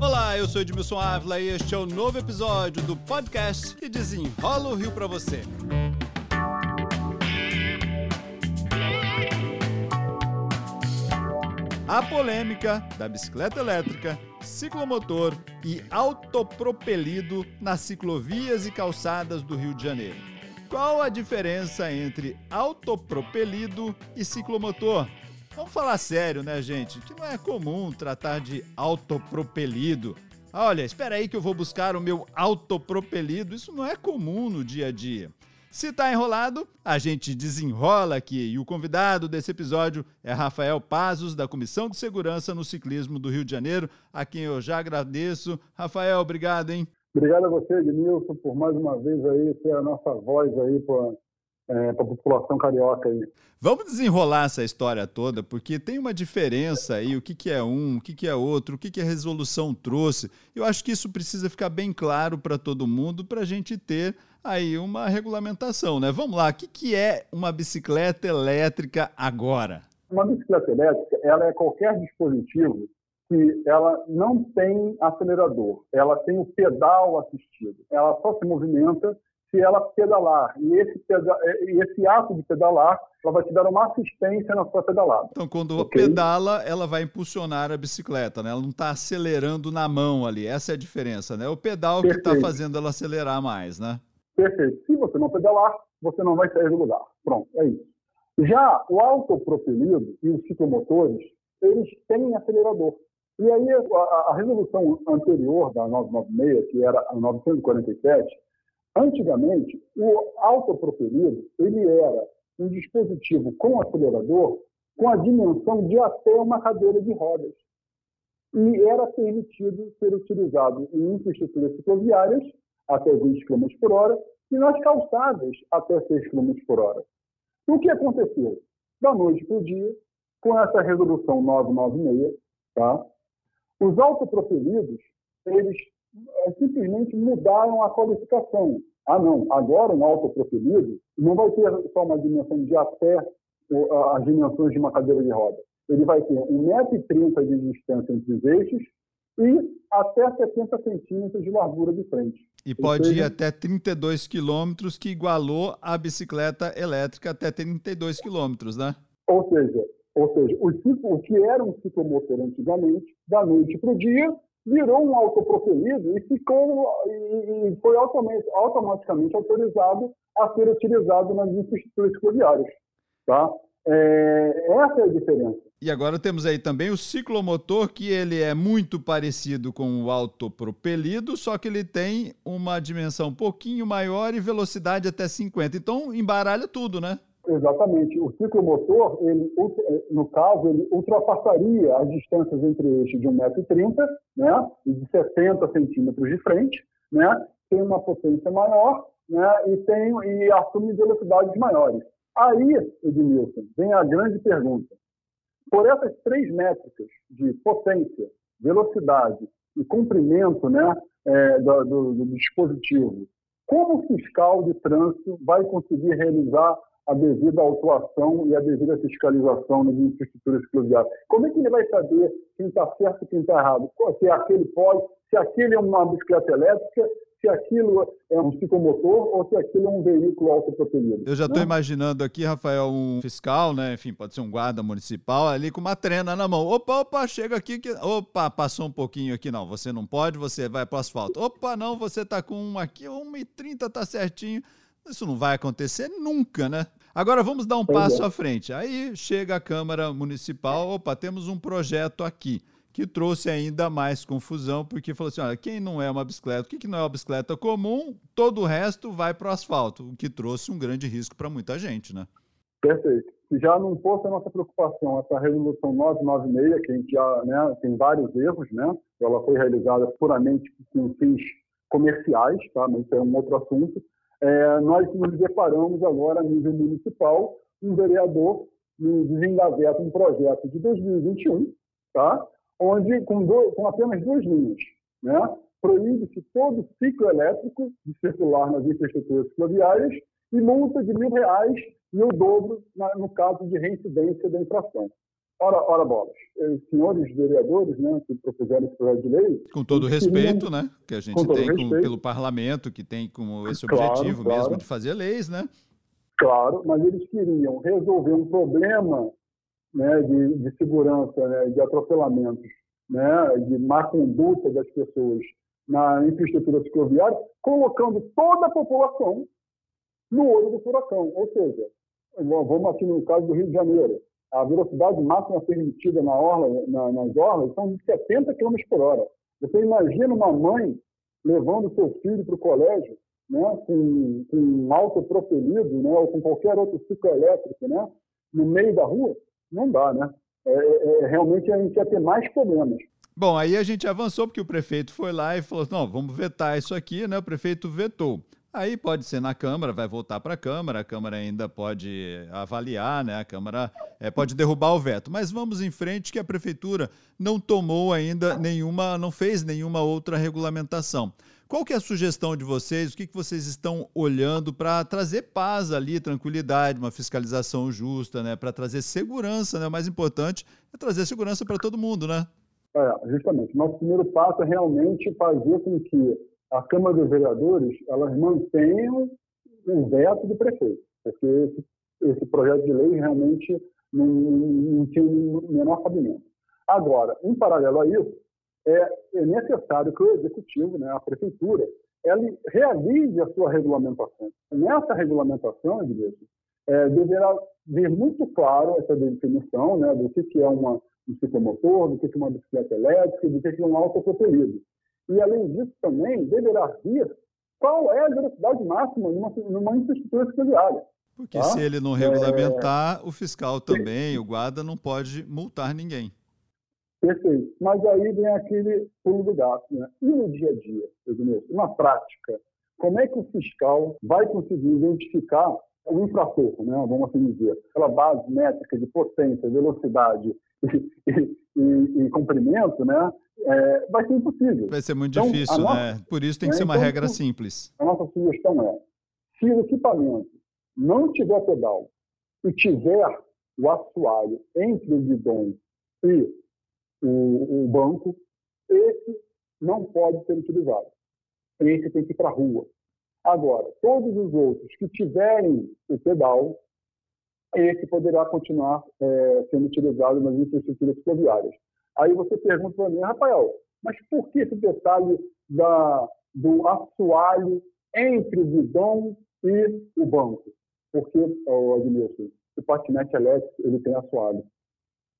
Olá, eu sou Edmilson Ávila e este é o novo episódio do podcast que desenrola o Rio para você. A polêmica da bicicleta elétrica, ciclomotor e autopropelido nas ciclovias e calçadas do Rio de Janeiro. Qual a diferença entre autopropelido e ciclomotor? Vamos falar sério, né, gente? Que não é comum tratar de autopropelido. Olha, espera aí que eu vou buscar o meu autopropelido. Isso não é comum no dia a dia. Se tá enrolado, a gente desenrola aqui. E o convidado desse episódio é Rafael Pazos, da Comissão de Segurança no Ciclismo do Rio de Janeiro, a quem eu já agradeço. Rafael, obrigado, hein? Obrigado a você, Edmilson, por mais uma vez aí ser a nossa voz aí para é, a população carioca aí. Vamos desenrolar essa história toda, porque tem uma diferença aí, o que, que é um, o que, que é outro, o que, que a resolução trouxe. Eu acho que isso precisa ficar bem claro para todo mundo, para a gente ter aí uma regulamentação, né? Vamos lá, o que, que é uma bicicleta elétrica agora? Uma bicicleta elétrica, ela é qualquer dispositivo que ela não tem acelerador, ela tem o pedal assistido. Ela só se movimenta se ela pedalar. E esse, peda e esse ato de pedalar, ela vai te dar uma assistência na sua pedalada. Então, quando okay? pedala, ela vai impulsionar a bicicleta, né? Ela não está acelerando na mão ali. Essa é a diferença, né? O pedal Perfeito. que está fazendo ela acelerar mais, né? Perfeito. Se você não pedalar, você não vai sair do lugar. Pronto, é isso. Já o autopropelido e os ciclomotores, eles têm acelerador. E aí, a, a resolução anterior da 996, que era a 947, Antigamente, o autopropelido ele era um dispositivo com acelerador com a dimensão de até uma cadeira de rodas. E era permitido ser utilizado em infraestruturas cicloviárias até 20 km por hora e nas calçadas até 6 km por hora. O que aconteceu? Da noite para o dia, com essa resolução 996, tá? os autopropelidos eles é, simplesmente mudaram a qualificação. Ah, não, agora um autoproferido não vai ter só uma dimensão de até as dimensões de uma cadeira de roda. Ele vai ter 1,30m de distância entre os eixos e até 70 centímetros de largura de frente. E pode seja, ir até 32 quilômetros, que igualou a bicicleta elétrica até 32 quilômetros, né? Ou seja, ou seja o, o que era um ciclomotor antigamente, da noite para o dia, virou um autoproferido e ficou e foi automaticamente autorizado a ser utilizado nas infraestruturas ferroviárias. Tá? É, essa é a diferença. E agora temos aí também o ciclomotor, que ele é muito parecido com o autopropelido, só que ele tem uma dimensão um pouquinho maior e velocidade até 50. Então embaralha tudo, né? Exatamente. O ciclomotor, ele, no caso, ele ultrapassaria as distâncias entre eixos de 1,30m né, e de 70 centímetros de frente, né, tem uma potência maior né, e, tem, e assume velocidades maiores. Aí, Edmilson, vem a grande pergunta. Por essas três métricas de potência, velocidade e comprimento né, é, do, do, do dispositivo, como o fiscal de trânsito vai conseguir realizar a devida autuação e a devida fiscalização nas infraestruturas fluviais. Como é que ele vai saber quem está certo e quem está errado? Se aquele pode, se aquele é uma bicicleta elétrica, se aquilo é um ciclomotor ou se aquilo é um veículo autopropelido. Eu já estou né? imaginando aqui, Rafael, um fiscal, né? Enfim, pode ser um guarda municipal ali com uma trena na mão. Opa, opa, chega aqui que. Opa, passou um pouquinho aqui. Não, você não pode, você vai para o asfalto. Opa, não, você está com um aqui, 1,30 tá certinho. Isso não vai acontecer nunca, né? Agora vamos dar um pois passo é. à frente. Aí chega a Câmara Municipal, opa, temos um projeto aqui que trouxe ainda mais confusão, porque falou assim: olha, quem não é uma bicicleta, o que, que não é uma bicicleta comum, todo o resto vai para o asfalto, o que trouxe um grande risco para muita gente, né? Perfeito. Se já não fosse a nossa preocupação, essa resolução 996, que a gente já né, tem vários erros, né? Ela foi realizada puramente com fins comerciais, tá? Mas isso é um outro assunto é, nós nos deparamos agora, a nível municipal, um vereador desengaveta um projeto de 2021, tá? onde, com, do, com apenas duas linhas, né? proíbe-se todo ciclo elétrico de circular nas infraestruturas fluviárias e multa de mil reais e o dobro na, no caso de reincidência da infração. Ora, ora bolas. Os senhores vereadores né, que propuseram esse projeto de lei. Com todo o respeito, queriam, né? Que a gente tem com, pelo parlamento, que tem como esse claro, objetivo claro. mesmo de fazer leis, né? Claro, mas eles queriam resolver um problema né, de, de segurança, né, de atropelamentos, né, de má conduta das pessoas na infraestrutura cicloviária, colocando toda a população no olho do furacão. Ou seja, vamos aqui no caso do Rio de Janeiro, a velocidade máxima permitida na orla, na, nas orlas são de 70 km por hora. Você imagina uma mãe levando seu filho para o colégio né, com, com um auto propelido, né, ou com qualquer outro ciclo elétrico, né, no meio da rua? Não dá, né? É, é, é realmente a gente ia ter mais problemas. Bom, aí a gente avançou porque o prefeito foi lá e falou: não, vamos vetar isso aqui, né? O prefeito vetou. Aí pode ser na Câmara, vai voltar para a Câmara, a Câmara ainda pode avaliar, né? A Câmara é, pode derrubar o veto. Mas vamos em frente que a Prefeitura não tomou ainda nenhuma, não fez nenhuma outra regulamentação. Qual que é a sugestão de vocês? O que, que vocês estão olhando para trazer paz ali, tranquilidade, uma fiscalização justa, né? Para trazer segurança, né? O mais importante é trazer segurança para todo mundo, né? É, justamente. Nosso primeiro passo é realmente fazer com que a Câmara dos Vereadores elas mantenham o veto do prefeito, porque esse, esse projeto de lei realmente não, não tinha o menor cabimento. Agora, em paralelo a isso, é, é necessário que o Executivo, né, a Prefeitura, ela realize a sua regulamentação. Nessa regulamentação, Edilson, é, deverá vir muito claro essa definição né, do que, que é uma, um ciclomotor, do que, que é uma bicicleta elétrica, do que, que é um autopropelido. E, além disso, também deverá vir qual é a velocidade máxima numa, numa infraestrutura cicloviária. Porque tá? se ele não regulamentar, é... o fiscal também, o guarda, não pode multar ninguém. Perfeito. Mas aí vem aquele pulo do gato. Né? E no dia a dia, Edmilson, na prática, como é que o fiscal vai conseguir identificar o infrator, né? vamos assim dizer, aquela base métrica de potência, velocidade e, e, e, comprimento, né? é, vai ser impossível. Vai ser muito então, difícil, nossa, né? Por isso tem que ser uma então, regra simples. A nossa sugestão é, se o equipamento não tiver pedal e tiver o assoalho entre o guidão e o, o banco, esse não pode ser utilizado. Esse tem que ir para a rua. Agora, todos os outros que tiverem o pedal, esse poderá continuar é, sendo utilizado nas infraestruturas ferroviárias. Aí você pergunta para mim, Rafael, mas por que esse detalhe da, do assoalho entre o guidão e o banco? Porque, oh, Admilson, o patinete elétrico ele tem assoalho.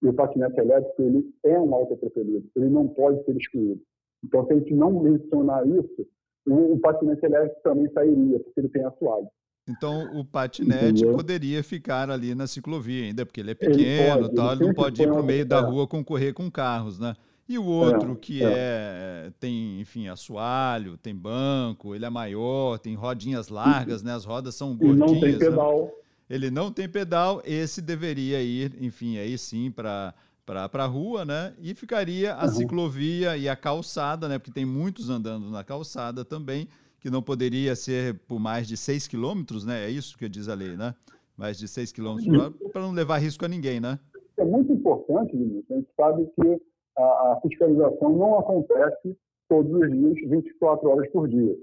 E o patinete elétrico ele é um autopropelido, ele não pode ser excluído. Então, se a gente não mencionar isso, o, o patinete elétrico também sairia, porque ele tem assoalho. Então o patinete Entendeu? poderia ficar ali na ciclovia ainda, porque ele é pequeno, ele, tal, ele não pode ir para o meio da rua concorrer com carros, né? E o outro é, que é. é. tem, enfim, assoalho, tem banco, ele é maior, tem rodinhas largas, né? As rodas são gordinhas. não tem né? pedal. Né? Ele não tem pedal, esse deveria ir, enfim, aí sim para para a rua, né? E ficaria a uhum. ciclovia e a calçada, né? Porque tem muitos andando na calçada também que não poderia ser por mais de 6 quilômetros, né? É isso que diz a lei, né? Mais de 6 quilômetros para não levar risco a ninguém, né? É muito importante, Vinícius. A gente sabe que a, fiscalização não acontece todos os dias, 24 horas por dia.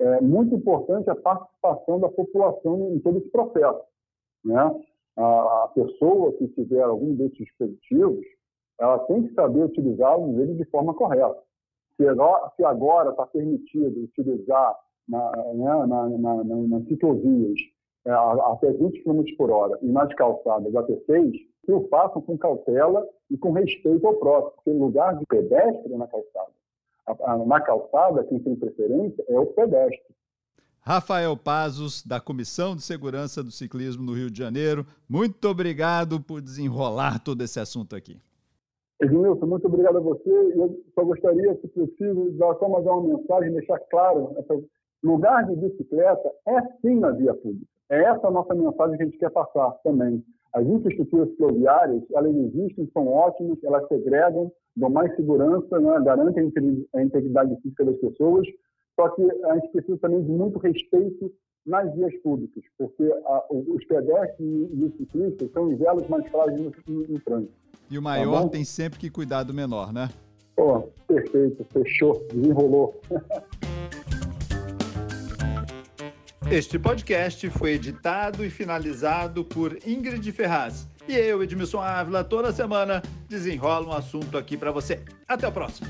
É muito importante a participação da população em todo esse processo. Né? A, a pessoa que tiver algum desses dispositivos, ela tem que saber utilizá-los de forma correta se agora está permitido utilizar na, né, na, na, nas ciclovias é, até 20 km por hora e nas calçadas até 6, que o façam com cautela e com respeito ao próximo, porque lugar de pedestre na calçada. Na calçada, quem tem preferência é o pedestre. Rafael Pazos, da Comissão de Segurança do Ciclismo no Rio de Janeiro, muito obrigado por desenrolar todo esse assunto aqui. Edmilson, muito obrigado a você. Eu só gostaria, se possível, dar só mais uma mensagem, deixar claro: essa, lugar de bicicleta é sim na via pública. É essa a nossa mensagem que a gente quer passar também. As infraestruturas ferroviárias, elas existem, são ótimas, elas segregam, dão mais segurança, né, garantem a integridade física das pessoas, só que a gente precisa também de muito respeito nas vias públicas, porque a, os pedestres e os ciclistas são os elos mais frágeis no, no, no trânsito. E o maior tá tem sempre que cuidar do menor, né? Pô, perfeito, fechou, desenrolou. Este podcast foi editado e finalizado por Ingrid Ferraz. E eu, Edmilson Ávila, toda semana desenrola um assunto aqui para você. Até o próximo.